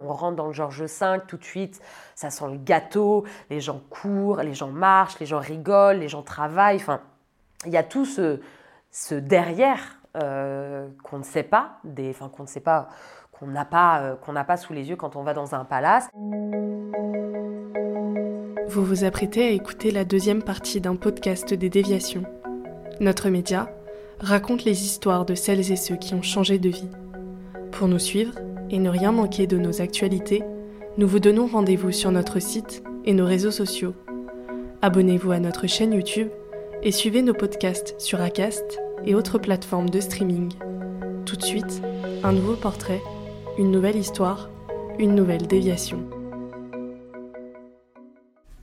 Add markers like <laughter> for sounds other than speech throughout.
On rentre dans le Georges V tout de suite, ça sent le gâteau, les gens courent, les gens marchent, les gens rigolent, les gens travaillent. Enfin, il y a tout ce, ce derrière euh, qu'on ne sait pas, des, enfin qu'on ne sait pas, qu'on n'a pas, euh, qu'on n'a pas sous les yeux quand on va dans un palace. Vous vous apprêtez à écouter la deuxième partie d'un podcast des déviations. Notre média raconte les histoires de celles et ceux qui ont changé de vie. Pour nous suivre et ne rien manquer de nos actualités, nous vous donnons rendez-vous sur notre site et nos réseaux sociaux. Abonnez-vous à notre chaîne YouTube et suivez nos podcasts sur Acast et autres plateformes de streaming. Tout de suite, un nouveau portrait, une nouvelle histoire, une nouvelle déviation.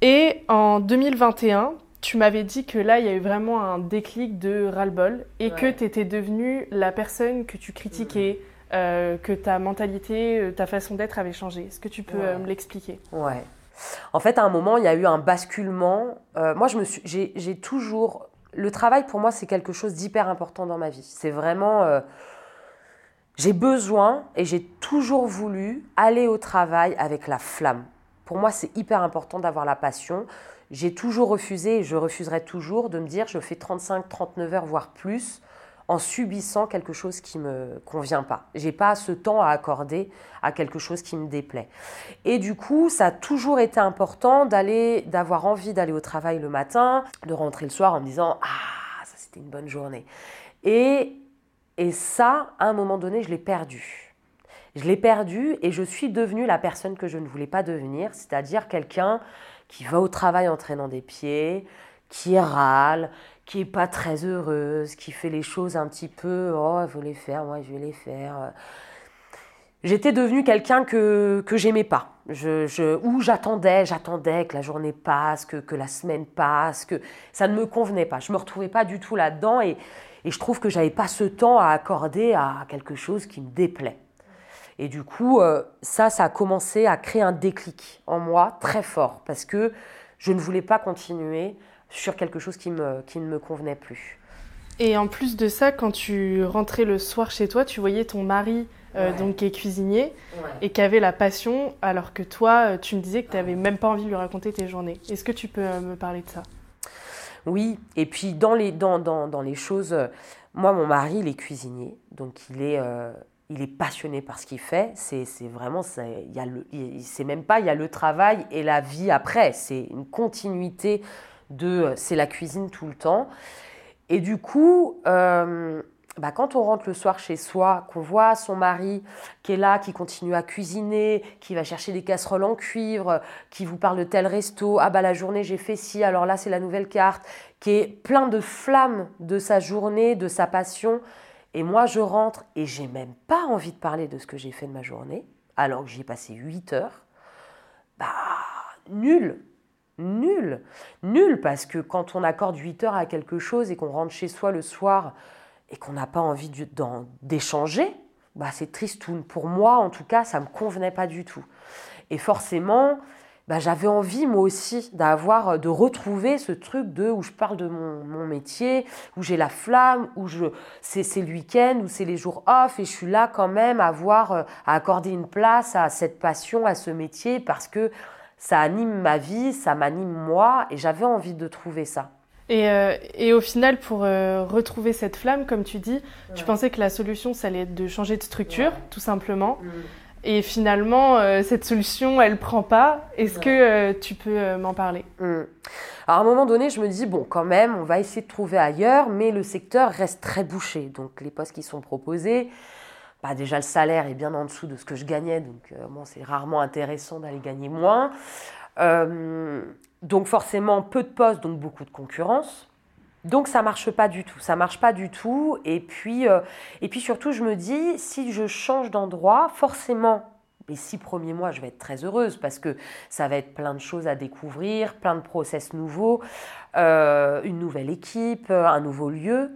Et en 2021, tu m'avais dit que là, il y a eu vraiment un déclic de ras-le-bol et que tu étais devenue la personne que tu critiquais, euh, que ta mentalité, euh, ta façon d'être avait changé. Est-ce que tu peux euh, me l'expliquer? Ouais. En fait, à un moment, il y a eu un basculement. moi, je me suis, j'ai, toujours. Le travail, pour moi, c'est quelque chose d'hyper important dans ma vie. C'est vraiment. j'ai besoin et j'ai toujours voulu aller au travail avec la flamme. Pour moi, c'est hyper important d'avoir la passion. J'ai toujours refusé et je refuserai toujours de me dire je fais 35, 39 heures, voire plus en subissant quelque chose qui me convient pas. J'ai pas ce temps à accorder à quelque chose qui me déplaît. Et du coup, ça a toujours été important d'aller, d'avoir envie d'aller au travail le matin, de rentrer le soir en me disant ah ça c'était une bonne journée. Et et ça, à un moment donné, je l'ai perdu. Je l'ai perdu et je suis devenue la personne que je ne voulais pas devenir, c'est-à-dire quelqu'un qui va au travail en traînant des pieds, qui râle, qui est pas très heureuse, qui fait les choses un petit peu, oh, il faut les faire, moi je vais les faire. J'étais devenue quelqu'un que, que j'aimais pas. Je, je, où j'attendais, j'attendais que la journée passe, que, que, la semaine passe, que ça ne me convenait pas. Je me retrouvais pas du tout là-dedans et, et, je trouve que j'avais pas ce temps à accorder à quelque chose qui me déplaît. Et du coup, euh, ça, ça a commencé à créer un déclic en moi très fort parce que je ne voulais pas continuer sur quelque chose qui, me, qui ne me convenait plus. Et en plus de ça, quand tu rentrais le soir chez toi, tu voyais ton mari euh, donc qui est cuisinier et qui avait la passion, alors que toi, euh, tu me disais que tu n'avais même pas envie de lui raconter tes journées. Est-ce que tu peux euh, me parler de ça? Oui, et puis dans les, dans, dans, dans les choses, moi, mon mari, il est cuisinier, donc il est, il est passionné par ce qu'il fait. C'est vraiment, c'est même pas, il y a le travail et la vie après. C'est une continuité de euh, c'est la cuisine tout le temps. Et du coup, euh, bah, quand on rentre le soir chez soi, qu'on voit son mari qui est là, qui continue à cuisiner, qui va chercher des casseroles en cuivre, qui vous parle de tel resto, ah bah la journée j'ai fait ci, alors là c'est la nouvelle carte, qui est plein de flammes de sa journée, de sa passion. Et moi je rentre et j'ai même pas envie de parler de ce que j'ai fait de ma journée, alors que j'y ai passé 8 heures. Bah, nul, nul. Nul parce que quand on accorde 8 heures à quelque chose et qu'on rentre chez soi le soir et qu'on n'a pas envie d'échanger, bah c'est triste. Pour moi, en tout cas, ça ne me convenait pas du tout. Et forcément, bah j'avais envie moi aussi d'avoir, de retrouver ce truc de où je parle de mon, métier, où j'ai la flamme, où je c'est, le week-end, où c'est les jours off et je suis là quand même à voir, à accorder une place à cette passion, à ce métier parce que ça anime ma vie, ça m'anime moi, et j'avais envie de trouver ça. Et, euh, et au final, pour euh, retrouver cette flamme, comme tu dis, tu pensais que la solution, ça allait être de changer de structure, tout simplement. Mm. Et finalement, euh, cette solution, elle prend pas. Est-ce que tu peux m'en parler? Mm. Alors, à un moment donné, je me dis, bon, quand même, on va essayer de trouver ailleurs, mais le secteur reste très bouché. Donc, les postes qui sont proposés, bah, déjà le salaire est bien en dessous de ce que je gagnais, donc bon, c'est rarement intéressant d'aller gagner moins. donc forcément peu de postes, donc beaucoup de concurrence. Donc ça marche pas du tout, ça marche pas du tout. Et puis, et puis surtout, je me dis, si je change d'endroit, forcément, les six premiers mois, je vais être très heureuse parce que ça va être plein de choses à découvrir, plein de process nouveaux, euh, une nouvelle équipe, un nouveau lieu.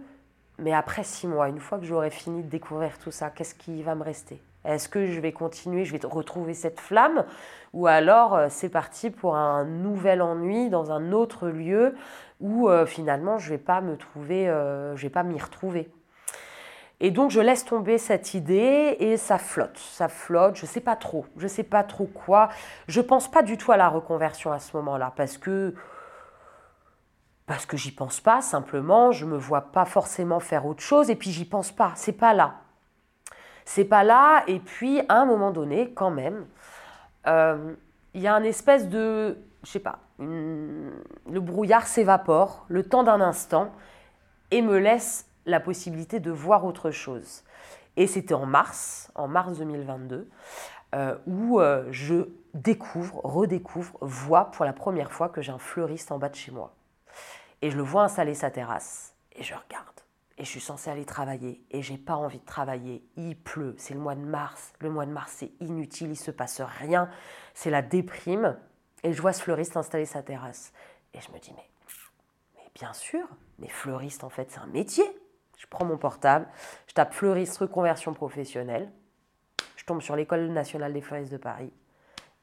Mais après six mois, une fois que j'aurai fini de découvrir tout ça, qu'est-ce qui va me rester? Est-ce que je vais continuer, je vais retrouver cette flamme? Ou alors euh, c'est parti pour un nouvel ennui dans un autre lieu où euh, finalement je ne vais pas me trouver, je vais pas m'y retrouver. Et donc je laisse tomber cette idée et ça flotte, ça flotte, je ne sais pas trop, je ne sais pas trop quoi. Je ne pense pas du tout à la reconversion à ce moment-là parce que parce que j'y pense pas simplement, je me vois pas forcément faire autre chose et puis j'y pense pas, c'est pas là. C'est pas là et puis à un moment donné quand même euh, il y a un espèce de je sais pas, le brouillard s'évapore le temps d'un instant et me laisse la possibilité de voir autre chose. Et c'était en mars, en mars 2022, euh, où euh, je découvre, redécouvre, vois pour la première fois que j'ai un fleuriste en bas de chez moi. Et je le vois installer sa terrasse. Et je regarde. Et je suis censée aller travailler. Et j'ai pas envie de travailler. Il pleut. C'est le mois de mars. Le mois de mars, c'est inutile. Il se passe rien. C'est la déprime. Et je vois ce fleuriste installer sa terrasse. Et je me dis, mais, mais bien sûr, mais fleuriste, en fait, c'est un métier. Je prends mon portable, je tape fleuriste reconversion professionnelle, je tombe sur l'École nationale des fleuristes de Paris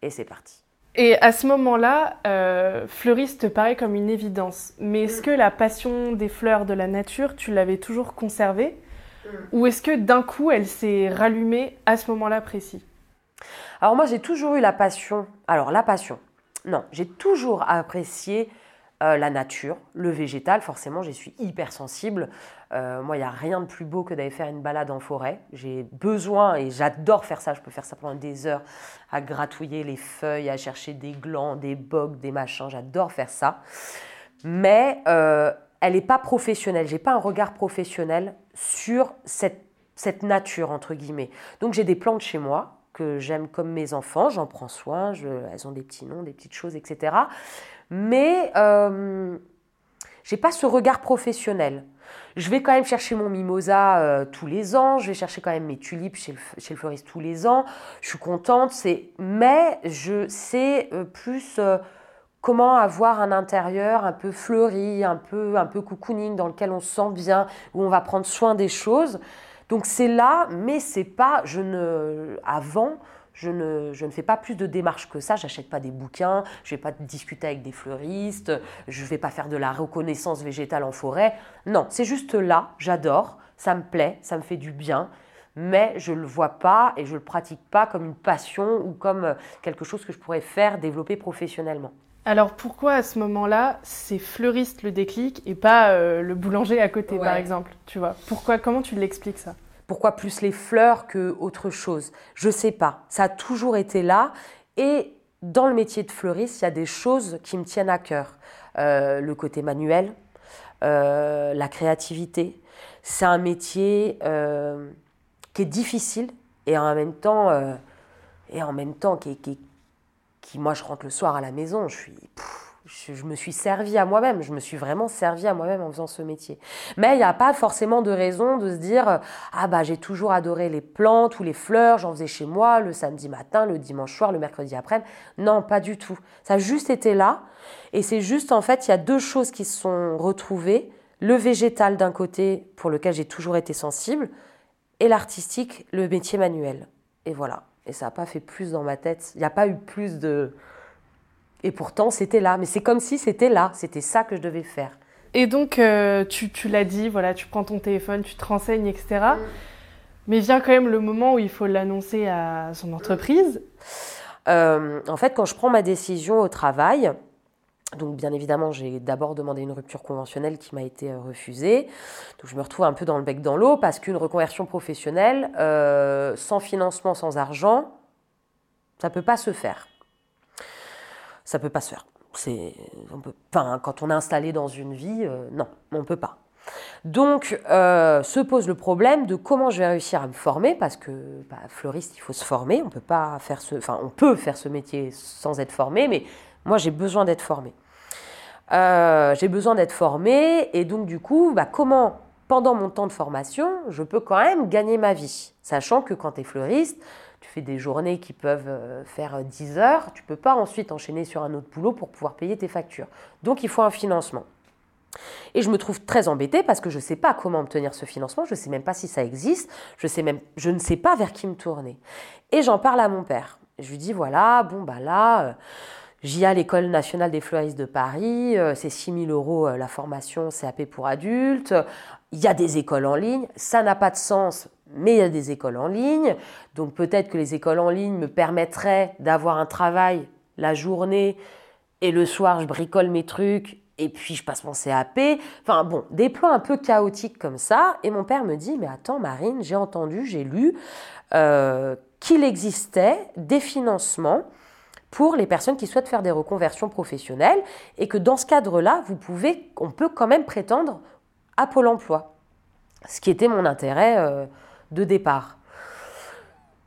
et c'est parti. Et à ce moment-là, euh, fleuriste te paraît comme une évidence. Mais est-ce mm. que la passion des fleurs, de la nature, tu l'avais toujours conservée mm. Ou est-ce que d'un coup, elle s'est rallumée à ce moment-là précis? Alors moi, j'ai toujours eu la passion. Alors la passion, non, j'ai toujours apprécié euh, la nature, le végétal, forcément, j'y suis hypersensible. Euh, moi, il n'y a rien de plus beau que d'aller faire une balade en forêt. J'ai besoin, et j'adore faire ça, je peux faire ça pendant des heures, à gratouiller les feuilles, à chercher des glands, des bogues, des machins, j'adore faire ça. Mais euh, elle n'est pas professionnelle, j'ai pas un regard professionnel sur cette, cette nature, entre guillemets. Donc j'ai des plantes chez moi, que j'aime comme mes enfants, j'en prends soin, elles ont des petits noms, des petites choses, etc. Mais euh, j'ai pas ce regard professionnel. Je vais quand même chercher mon mimosa euh, tous les ans, je vais chercher quand même mes tulipes chez le, fleuriste tous les ans. Je suis contente, mais je sais euh, plus euh, comment avoir un intérieur un peu fleuri, un peu un peu cocooning dans lequel on se sent bien, où on va prendre soin des choses. Donc c'est là, mais c'est pas je ne avant je ne, je ne, fais pas plus de démarches que ça. J'achète pas des bouquins, je vais pas discuter avec des fleuristes, je vais pas faire de la reconnaissance végétale en forêt. Non, c'est juste là, j'adore, ça me plaît, ça me fait du bien, mais je le vois pas et je le pratique pas comme une passion ou comme euh, quelque chose que je pourrais faire, développer professionnellement. Alors pourquoi à ce moment-là, c'est fleuriste le déclic et pas euh, le boulanger à côté, par exemple Tu vois? Pourquoi Comment tu l'expliques ça? Pourquoi plus les fleurs que autre chose? Je sais pas. Ça a toujours été là. Et dans le métier de fleuriste, il y a des choses qui me tiennent à cœur. Euh, le côté manuel, euh, la créativité. C'est un métier euh, qui est difficile et en même temps, et en même temps qui, qui, qui, moi, je rentre le soir à la maison, je suis je, me suis servi à moi-même, je me suis vraiment servi à moi-même en faisant ce métier. Mais il n'y a pas forcément de raison de se dire ah bah j'ai toujours adoré les plantes ou les fleurs, j'en faisais chez moi le samedi matin, le dimanche soir, le mercredi après. Non, pas du tout. Ça a juste été là et c'est juste en fait il y a deux choses qui se sont retrouvées le végétal d'un côté pour lequel j'ai toujours été sensible et l'artistique, le métier manuel. Et voilà. Et ça n'a pas fait plus dans ma tête. Il n'y a pas eu plus de et pourtant, c'était là. Mais c'est comme si c'était là. C'était ça que je devais faire. Et donc, euh, tu, tu l'as dit, voilà, tu prends ton téléphone, tu te renseignes, etc. Mm. Mais vient quand même le moment où il faut l'annoncer à son entreprise. Euh, en fait, quand je prends ma décision au travail, donc bien évidemment, j'ai d'abord demandé une rupture conventionnelle qui m'a été euh, refusée. Donc je me retrouve un peu dans le bec dans l'eau parce qu'une reconversion professionnelle, sans financement, sans argent, ça ne peut pas se faire ça peut pas se faire. C'est, enfin, quand on est installé dans une vie, euh, non, on peut pas. Donc, euh, se pose le problème de comment je vais réussir à me former, parce que bah, fleuriste, il faut se former. On peut pas faire ce, enfin, on peut faire ce métier sans être formé, mais moi, j'ai besoin d'être formé. Euh, j'ai besoin d'être formé, et donc du coup, bah, comment pendant mon temps de formation, je peux quand même gagner ma vie, sachant que quand tu es fleuriste, fais des journées qui peuvent euh, faire 10 heures, tu peux pas ensuite enchaîner sur un autre boulot pour pouvoir payer tes factures. Donc il faut un financement. Et je me trouve très embêtée parce que je ne sais pas comment obtenir ce financement, je ne sais même pas si ça existe, je, sais même, je ne sais pas vers qui me tourner. Et j'en parle à mon père. Je lui dis voilà, bon bah là, euh, j'y à l'École nationale des fleuristes de Paris, euh, c'est 6 000 euros la formation CAP pour adultes, il y a des écoles en ligne, ça n'a pas de sens mais il y a des écoles en ligne. Donc peut-être que les écoles en ligne me permettraient d'avoir un travail la journée et le soir je bricole mes trucs et puis je passe mon CAP. Enfin bon, des plans un peu chaotiques comme ça. Et mon père me dit, mais attends Marine, j'ai entendu, j'ai lu euh, qu'il existait des financements pour les personnes qui souhaitent faire des reconversions professionnelles et que dans ce cadre-là, vous pouvez, on peut quand même prétendre à Pôle Emploi. Ce qui était mon intérêt. Euh, de départ.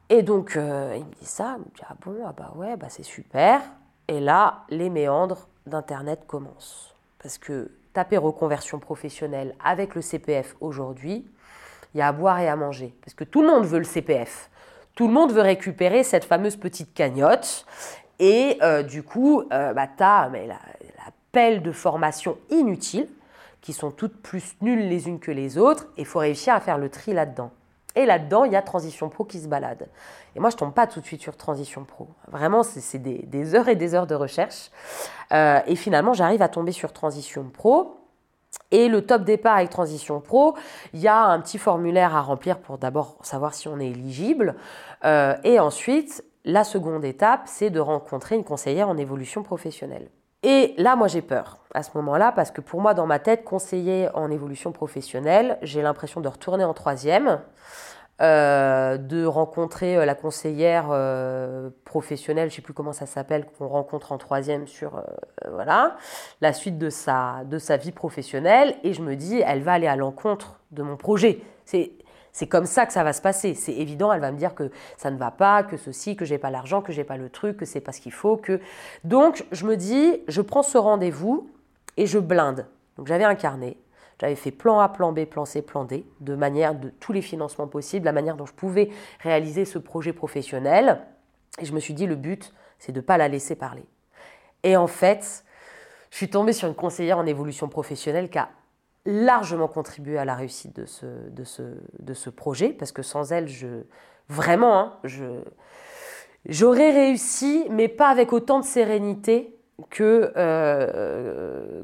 Et donc, euh, il me dit ça, il me dit Ah bon, ah bah ouais, bah c'est super. Et là, les méandres d'Internet commencent. Parce que taper reconversion professionnelle avec le CPF aujourd'hui, il y a à boire et à manger. Parce que tout le monde veut le CPF. Tout le monde veut récupérer cette fameuse petite cagnotte. Et euh, du coup, euh, bah, tu mais la, la, pelle de formation inutile, qui sont toutes plus nulles les unes que les autres. Et il faut réussir à faire le tri là-dedans. Et là-dedans, il y a Transition Pro qui se balade. Et moi, je tombe pas tout de suite sur Transition Pro. Vraiment, c'est des, heures et des heures de recherche. Euh, et finalement, j'arrive à tomber sur Transition Pro. Et le top départ avec Transition Pro, il y a un petit formulaire à remplir pour d'abord savoir si on est éligible. Euh, et ensuite, la seconde étape, c'est de rencontrer une conseillère en évolution professionnelle. Et là, moi, j'ai peur à ce moment-là, parce que pour moi, dans ma tête, conseiller en évolution professionnelle, j'ai l'impression de retourner en troisième, euh, de rencontrer euh, la conseillère euh, professionnelle, je ne sais plus comment ça s'appelle, qu'on rencontre en troisième sur voilà la suite de sa, de sa vie professionnelle, et je me dis, elle va aller à l'encontre de mon projet. C'est comme ça que ça va se passer. C'est évident, elle va me dire que ça ne va pas, que ceci, que j'ai pas l'argent, que j'ai pas le truc, que c'est pas ce qu'il faut, que. Donc je me dis, je prends ce rendez-vous et je blinde. Donc j'avais un carnet, j'avais fait plan A, plan B, plan C, plan D, de manière de tous les financements possibles, la manière dont je pouvais réaliser ce projet professionnel. Et je me suis dit, le but, c'est de ne pas la laisser parler. Et en fait, je suis tombée sur une conseillère en évolution professionnelle qui a largement contribué à la réussite de ce, de ce, de ce projet, parce que sans elle, je, vraiment, hein, je, j'aurais réussi, mais pas avec autant de sérénité que, euh,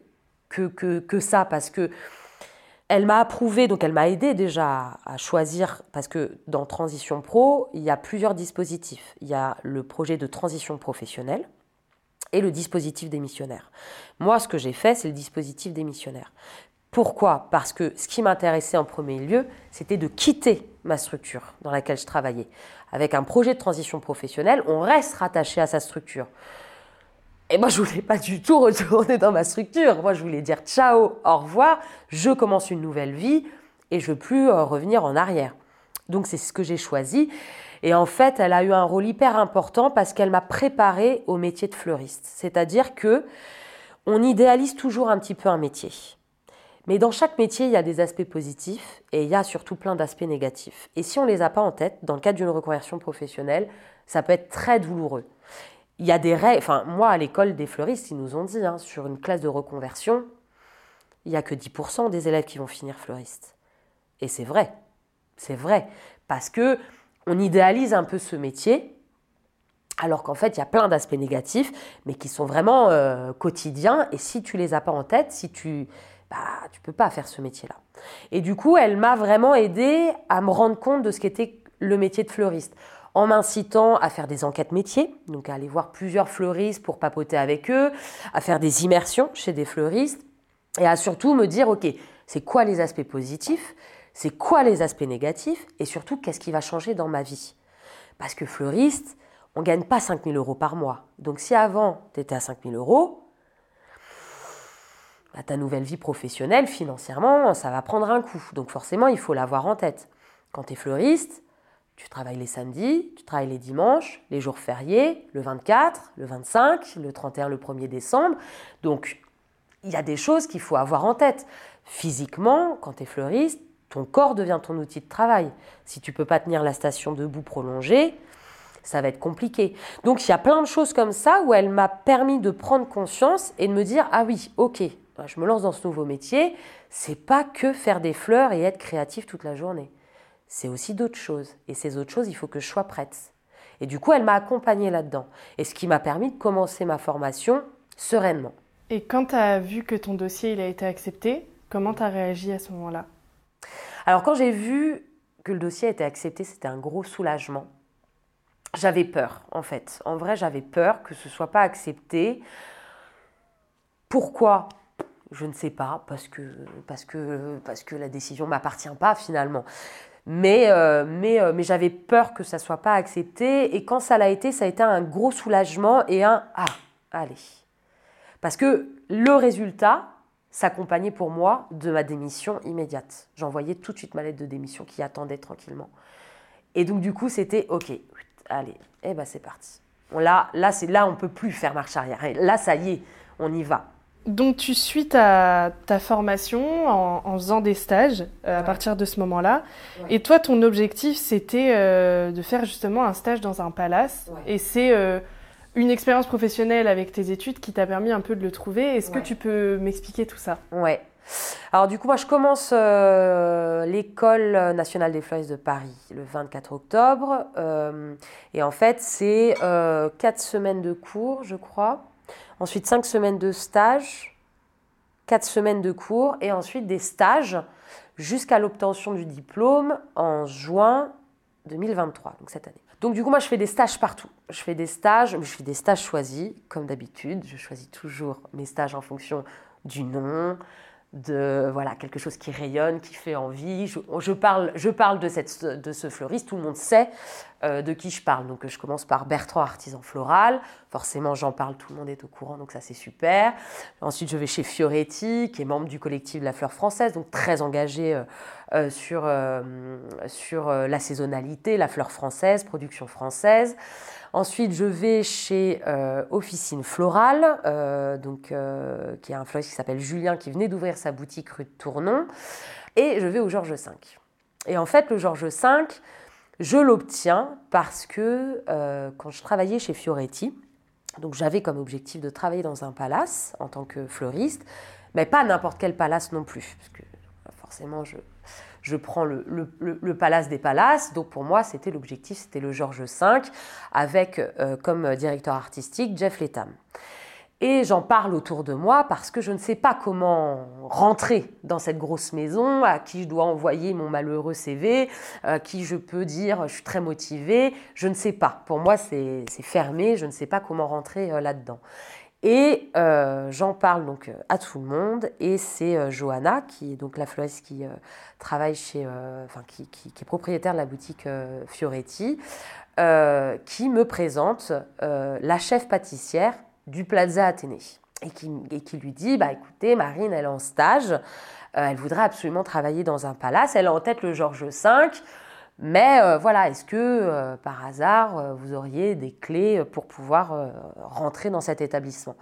que, que, que, ça, parce que elle m'a approuvé, donc elle m'a aidé déjà à choisir, parce que dans Transition Pro, il y a plusieurs dispositifs. Il y a le projet de transition professionnelle et le dispositif des missionnaires. Moi, ce que j'ai fait, c'est le dispositif des missionnaires. Pourquoi? Parce que ce qui m'intéressait en premier lieu, c'était de quitter ma structure dans laquelle je travaillais. Avec un projet de transition professionnelle, on reste rattaché à sa structure. Et moi, je voulais pas du tout retourner dans ma structure. Moi, je voulais dire ciao, au revoir, je commence une nouvelle vie et je veux plus euh, revenir en arrière. Donc, c'est ce que j'ai choisi. Et en fait, elle a eu un rôle hyper important parce qu'elle m'a préparé au métier de fleuriste. C'est-à-dire que on idéalise toujours un petit peu un métier. Mais dans chaque métier, il y a des aspects positifs et il y a surtout plein d'aspects négatifs. Et si on ne les a pas en tête, dans le cadre d'une reconversion professionnelle, ça peut être très douloureux. Il y a des règles, enfin moi à l'école des fleuristes, ils nous ont dit, hein, sur une classe de reconversion, il n'y a que 10% des élèves qui vont finir fleuristes. Et c'est vrai, c'est vrai, parce que on idéalise un peu ce métier, alors qu'en fait, il y a plein d'aspects négatifs, mais qui sont vraiment euh, quotidiens. Et si tu les as pas en tête, si tu bah, tu peux pas faire ce métier-là. Et du coup, elle m'a vraiment aidé à me rendre compte de ce qu'était le métier de fleuriste en m'incitant à faire des enquêtes métiers, donc à aller voir plusieurs fleuristes pour papoter avec eux, à faire des immersions chez des fleuristes, et à surtout me dire, OK, c'est quoi les aspects positifs, c'est quoi les aspects négatifs, et surtout, qu'est-ce qui va changer dans ma vie? Parce que fleuriste, on ne gagne pas 5 000 euros par mois. Donc si avant, tu étais à 5 000 euros, bah, ta nouvelle vie professionnelle, financièrement, ça va prendre un coup. Donc forcément, il faut l'avoir en tête. Quand tu es fleuriste, tu travailles les samedis, tu travailles les dimanches, les jours fériés, le 24, le 25, le 31, le 1er décembre. Donc, il y a des choses qu'il faut avoir en tête. Physiquement, quand tu es fleuriste, ton corps devient ton outil de travail. Si tu peux pas tenir la station debout prolongée, ça va être compliqué. Donc il y a plein de choses comme ça où elle m'a permis de prendre conscience et de me dire ah oui, OK, je me lance dans ce nouveau métier, c'est pas que faire des fleurs et être créatif toute la journée. C'est aussi d'autres choses et ces autres choses, il faut que je sois prête. Et du coup, elle m'a accompagnée là-dedans et ce qui m'a permis de commencer ma formation sereinement. Et quand tu as vu que ton dossier il a été accepté, comment tu as réagi à ce moment-là? Alors quand j'ai vu que le dossier a été accepté, c'était un gros soulagement j'avais peur, en fait. En vrai, j'avais peur que ce ne soit pas accepté. Pourquoi? Je ne sais pas, parce que, parce que, parce que la décision ne m'appartient pas finalement. Mais, euh, mais, euh, mais j'avais peur que ça ne soit pas accepté. Et quand ça l'a été, ça a été un gros soulagement et un Ah, allez. Parce que le résultat s'accompagnait pour moi de ma démission immédiate. J'envoyais tout de suite ma lettre de démission qui attendait tranquillement. Et donc, du coup, c'était OK, allez, eh ben c'est parti. Là, là, c'est là, on peut plus faire marche arrière. Là, ça y est, on y va. Donc tu suis ta, ta formation en, faisant des stages euh, à partir de ce moment-là. Et toi, ton objectif, c'était euh, de faire justement un stage dans un palace. Et c'est euh, une expérience professionnelle avec tes études qui t'a permis un peu de le trouver. Est-ce que tu peux m'expliquer tout ça? Ouais. Alors du coup, moi, je commence euh, l'école nationale des fleuristes de Paris le 24 octobre. Euh, et en fait, c'est euh, 4 semaines de cours, je crois. Ensuite, 5 semaines de stage, 4 semaines de cours et ensuite des stages jusqu'à l'obtention du diplôme en juin 2023, donc cette année. Donc du coup, moi, je fais des stages partout. Je fais des stages, je fais des stages choisis, comme d'habitude. Je choisis toujours mes stages en fonction du nom, de voilà quelque chose qui rayonne, qui fait envie. Je, parle, je parle de, cette, de ce fleuriste, tout le monde sait de qui je parle. Donc je commence par Bertrand, artisan floral. Forcément, j'en parle, tout le monde est au courant, donc ça c'est super. Ensuite, je vais chez Fioretti, qui est membre du collectif de la fleur française, donc très engagé euh, euh, sur, sur la saisonnalité, la fleur française, production française. Ensuite, je vais chez euh, Officine Florale, euh, donc, euh, qui a un fleuriste qui s'appelle Julien, qui venait d'ouvrir sa boutique rue de Tournon. Et je vais au Georges V. Et en fait, le Georges V, je l'obtiens parce que quand je travaillais chez Fioretti, donc j'avais comme objectif de travailler dans un palace en tant que fleuriste, mais pas n'importe quel palace non plus, parce que forcément je, prends le, Palace des Palaces. Donc pour moi, c'était l'objectif, c'était le Georges V, avec euh, comme directeur artistique Jeff Letham. Et j'en parle autour de moi parce que je ne sais pas comment rentrer dans cette grosse maison, à qui je dois envoyer mon malheureux CV, à qui je peux dire je suis très motivée. Je ne sais pas. Pour moi, c'est fermé. Je ne sais pas comment rentrer euh, là-dedans. Et euh, j'en parle donc euh, à tout le monde. Et c'est euh, Johanna, qui est donc la fleuriste qui travaille chez, enfin qui, qui, est propriétaire de la boutique Fioretti, qui me présente la chef pâtissière du Plaza Athénée. Et qui, lui dit, bah écoutez, Marine, elle est en stage, elle voudrait absolument travailler dans un palace, elle a en tête le Georges V, mais euh, voilà, est-ce que euh, par hasard, euh, vous auriez des clés pour pouvoir rentrer dans cet établissement?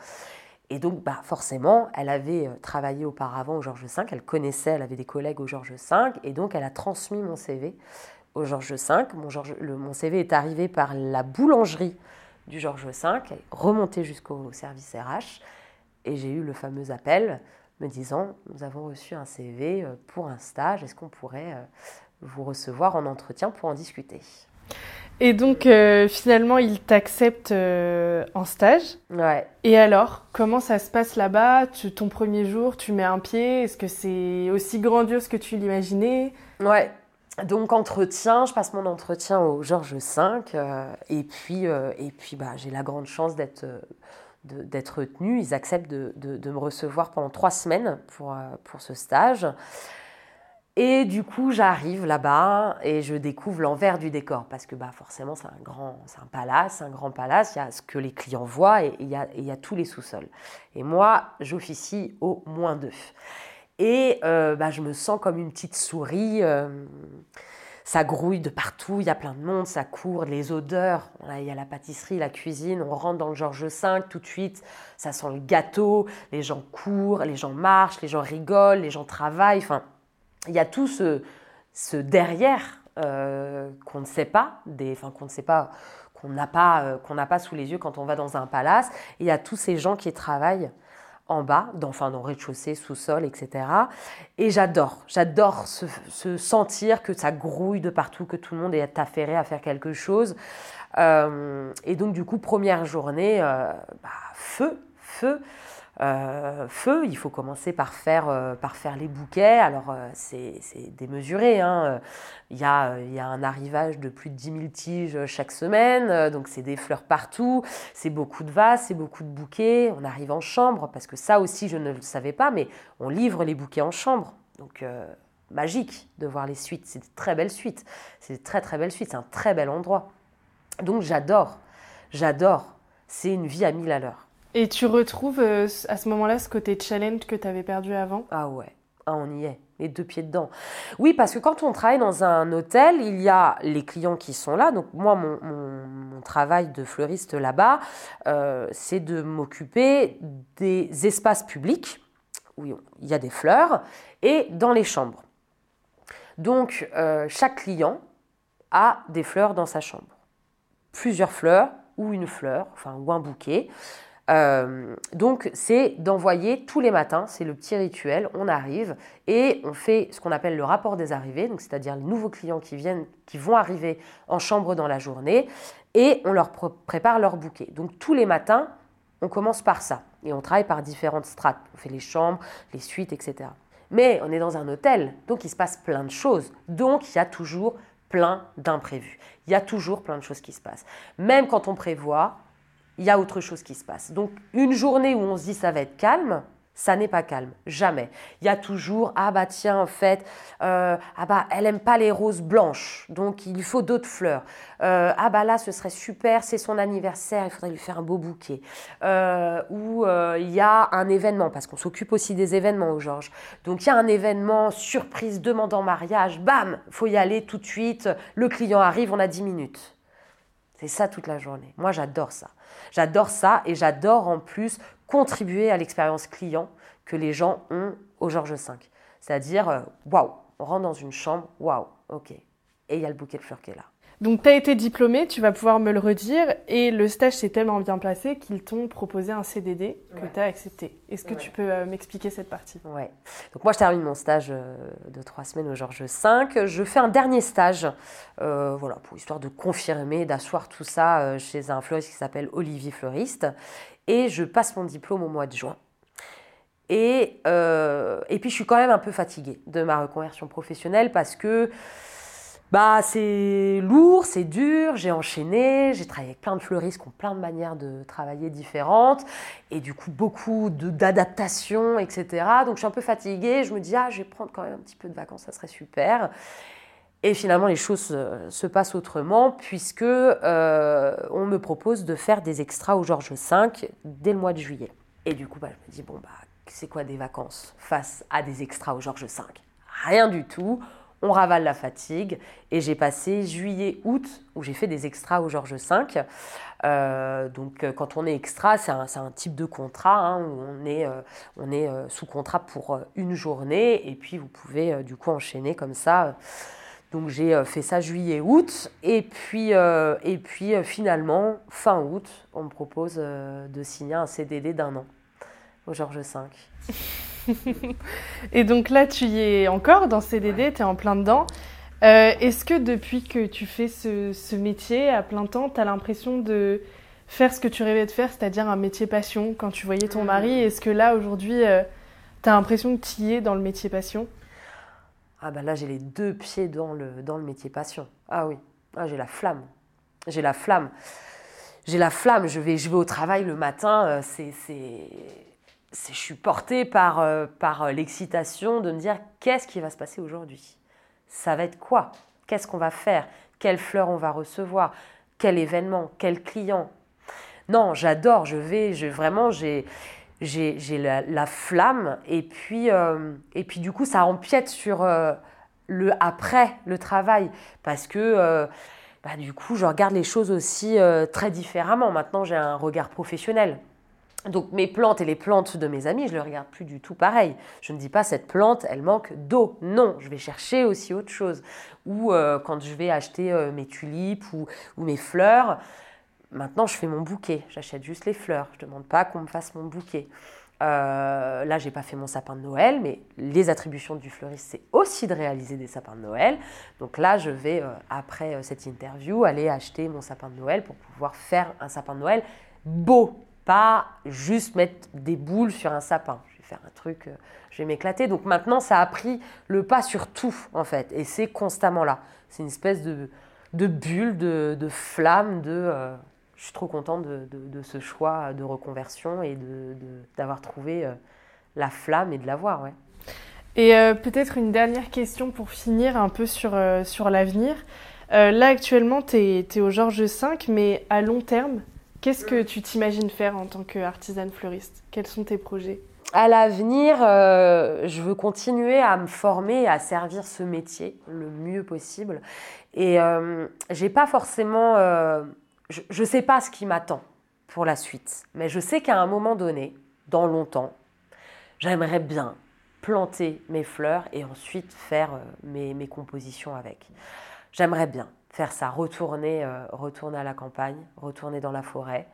Et donc, bah, forcément, elle avait travaillé auparavant au Georges V, elle connaissait, elle avait des collègues au Georges V, et donc elle a transmis mon CV au Georges V. Mon, mon CV est arrivé par la boulangerie du Georges V, remontée jusqu'au service RH, et j'ai eu le fameux appel me disant, nous avons reçu un CV pour un stage, est-ce qu'on pourrait vous recevoir en entretien pour en discuter? Et donc euh, finalement, il t'accepte euh, en stage. Ouais. Et alors, comment ça se passe là-bas? Ton premier jour, tu mets un pied? Est-ce que c'est aussi grandiose que tu l'imaginais? Ouais. Donc entretien, je passe mon entretien au Georges V euh, et puis et puis bah j'ai la grande chance d'être d'être retenue. Ils acceptent de, me recevoir pendant trois semaines pour pour ce stage. Et du coup, j'arrive là-bas et je découvre l'envers du décor parce que bah, forcément, c'est un grand, c'est un palace, un grand palace. Il y a ce que les clients voient et il il y a tous les sous-sols. Et moi, j'officie au moins deux. Et euh, bah, je me sens comme une petite souris. Euh, ça grouille de partout, il y a plein de monde, ça court, les odeurs. il y a la pâtisserie, la cuisine, on rentre dans le Georges V tout de suite, ça sent le gâteau, les gens courent, les gens marchent, les gens rigolent, les gens travaillent. Enfin, il y a tout ce, derrière euh, qu'on ne sait pas, des, enfin qu'on ne sait pas, qu'on n'a pas, qu'on n'a pas sous les yeux quand on va dans un palace. il y a tous ces gens qui travaillent en bas, dans, enfin dans rez-de-chaussée, sous-sol, etc. Et j'adore, j'adore se, sentir que ça grouille de partout, que tout le monde est affairé à faire quelque chose. Euh, et donc du coup, première journée, bah, feu, feu. Euh, feu, il faut commencer par faire, euh, par faire les bouquets. Alors, euh, c'est démesuré. Hein. Il, y a, il y a un arrivage de plus de 10 000 tiges chaque semaine. donc, c'est des fleurs partout. C'est beaucoup de vases, c'est beaucoup de bouquets. On arrive en chambre, parce que ça aussi, je ne le savais pas, mais on livre les bouquets en chambre. Donc, magique de voir les suites. C'est de très belles suites. C'est de très, très belles suites. C'est un très bel endroit. Donc, j'adore. J'adore. C'est une vie à mille à l'heure. Et tu retrouves euh, à ce moment-là ce côté challenge que tu avais perdu avant? Ah ouais, ah, on y est, les deux pieds dedans. Oui, parce que quand on travaille dans un hôtel, il y a les clients qui sont là. Donc moi, mon, travail de fleuriste là-bas, euh, c'est de m'occuper des espaces publics où il y a des fleurs et dans les chambres. Donc euh, chaque client a des fleurs dans sa chambre. Plusieurs fleurs ou une fleur, enfin ou un bouquet. Euh, donc c'est d'envoyer tous les matins, c'est le petit rituel, on arrive et on fait ce qu'on appelle le rapport des arrivées, c'est-à-dire les nouveaux clients qui viennent, qui vont arriver en chambre dans la journée et on leur prépare leur bouquet. Donc tous les matins, on commence par ça et on travaille par différentes strates. On fait les chambres, les suites, etc. Mais on est dans un hôtel, donc il se passe plein de choses. Donc il y a toujours plein d'imprévus. Il y a toujours plein de choses qui se passent. Même quand on prévoit, il y a autre chose qui se passe. Donc une journée où on se dit ça va être calme, ça n'est pas calme, jamais. Il y a toujours ah bah tiens en fait euh, ah bah elle aime pas les roses blanches, donc il faut d'autres fleurs. Euh, ah bah là ce serait super, c'est son anniversaire, il faudrait lui faire un beau bouquet. Euh, ou il y a un événement parce qu'on s'occupe aussi des événements au Georges. Donc il y a un événement surprise demandant mariage, bam, faut y aller tout de suite. Le client arrive, on a 10 minutes. C'est ça toute la journée. Moi, j'adore ça. J'adore ça et j'adore en plus contribuer à l'expérience client que les gens ont au Georges V. C'est-à-dire, euh, waouh, on rentre dans une chambre, waouh, ok. Et il y a le bouquet de fleurs qui est là. Donc, tu as été diplômée, tu vas pouvoir me le redire, et le stage s'est tellement bien placé qu'ils t'ont proposé un CDD que tu as accepté. Est-ce que tu peux euh, m'expliquer cette partie? Ouais. Donc, moi, je termine mon stage euh, de trois semaines au Georges V. Je fais un dernier stage, euh, voilà, pour histoire de confirmer, d'asseoir tout ça chez un fleuriste qui s'appelle Olivier Fleuriste. Et je passe mon diplôme au mois de juin. Et, et puis, je suis quand même un peu fatiguée de ma reconversion professionnelle parce que bah, c'est lourd, c'est dur, j'ai enchaîné, j'ai travaillé avec plein de fleuristes qui ont plein de manières de travailler différentes, et du coup beaucoup d'adaptations, etc. Donc je suis un peu fatiguée, je me dis, ah, je vais prendre quand même un petit peu de vacances, ça serait super. Et finalement, les choses se, passent autrement, puisque euh, on me propose de faire des extras au Georges V dès le mois de juillet. Et du coup, bah, je me dis, bon, bah, c'est quoi des vacances face à des extras au Georges V? Rien du tout on ravale la fatigue. Et j'ai passé juillet-août où j'ai fait des extras au Georges V. Euh, donc euh, quand on est extra, c'est un, type de contrat hein, où on est, euh, sous contrat pour une journée et puis vous pouvez du coup enchaîner comme ça. Donc j'ai fait ça juillet-août et puis, et puis finalement, fin août, on me propose de signer un CDD d'un an au Georges V. <laughs> et donc là, tu y es encore dans CDD, tu es en plein dedans. Euh, est-ce que depuis que tu fais ce, métier à plein temps, tu as l'impression de faire ce que tu rêvais de faire, c'est-à-dire un métier passion quand tu voyais ton mari? Mmh. Est-ce que là, aujourd'hui, euh, tu as l'impression que tu y es dans le métier passion? Ah ben là, j'ai les deux pieds dans le, dans le métier passion. Ah oui, ah, j'ai la flamme. J'ai la flamme. J'ai la flamme, je vais, je vais au travail le matin, euh, c'est je suis portée par, euh, par l'excitation de me dire qu'est-ce qui va se passer aujourd'hui? Ça va être quoi? Qu'est-ce qu'on va faire? Quelles fleurs on va recevoir? Quel événement? Quel client? Non, j'adore, je vais, je, vraiment, j'ai j'ai la, la, flamme et puis, euh, et puis du coup ça empiète sur euh, le après le travail parce que euh, bah, du coup je regarde les choses aussi très différemment. Maintenant j'ai un regard professionnel donc mes plantes et les plantes de mes amis je ne les regarde plus du tout pareil je ne dis pas cette plante elle manque d'eau non je vais chercher aussi autre chose ou quand je vais acheter mes tulipes ou, mes fleurs Maintenant, je fais mon bouquet. J'achète juste les fleurs. Je ne demande pas qu'on me fasse mon bouquet. Euh, là, j'ai pas fait mon sapin de Noël, mais les attributions du fleuriste, c'est aussi de réaliser des sapins de Noël. Donc là, je vais, euh, après euh, cette interview, aller acheter mon sapin de Noël pour pouvoir faire un sapin de Noël beau, juste mettre des boules sur un sapin. Je vais faire un truc, euh, je vais m'éclater. Donc maintenant, ça a pris le pas sur tout, en fait, et c'est constamment là. C'est une espèce de, de bulle, de, de flamme, de je suis trop contente de, ce choix de reconversion et d'avoir trouvé euh, la flamme et de l'avoir. Ouais. Et euh, peut-être une dernière question pour finir un peu sur, euh, sur l'avenir. là, actuellement, tu es, au Georges V, mais à long terme, qu'est-ce que tu t'imagines faire en tant qu'artisane fleuriste? Quels sont tes projets? À l'avenir, je veux continuer à me former et à servir ce métier le mieux possible. Et j'ai pas forcément je ne sais pas ce qui m'attend pour la suite, mais je sais qu'à un moment donné, dans longtemps, j'aimerais bien planter mes fleurs et ensuite faire euh, mes, compositions avec. J'aimerais bien faire ça, retourner, euh, retourner à la campagne, retourner dans la forêt.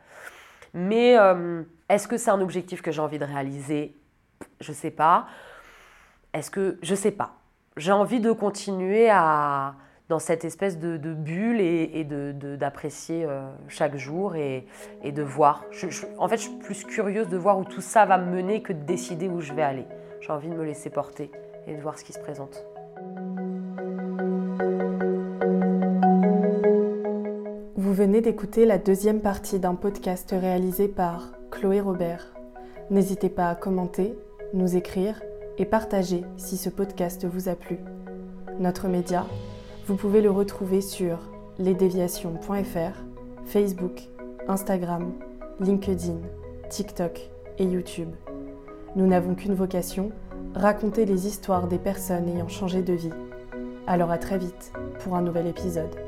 Mais euh, est-ce que c'est un objectif que j'ai envie de réaliser? Je ne sais pas. Est-ce que je ne sais pas. J'ai envie de continuer à, dans cette espèce de, bulle et, d'apprécier euh, chaque jour et, de voir. en fait, je suis plus curieuse de voir où tout ça va me mener que de décider où je vais aller. J'ai envie de me laisser porter et de voir ce qui se présente. Venez d'écouter la deuxième partie d'un podcast réalisé par Chloé Robert. N'hésitez pas à commenter, nous écrire et partager si ce podcast vous a plu. Notre média, vous pouvez le retrouver sur lesdéviations.fr, Facebook, Instagram, LinkedIn, TikTok et YouTube. Nous n'avons qu'une vocation, raconter les histoires des personnes ayant changé de vie. Alors à très vite pour un nouvel épisode.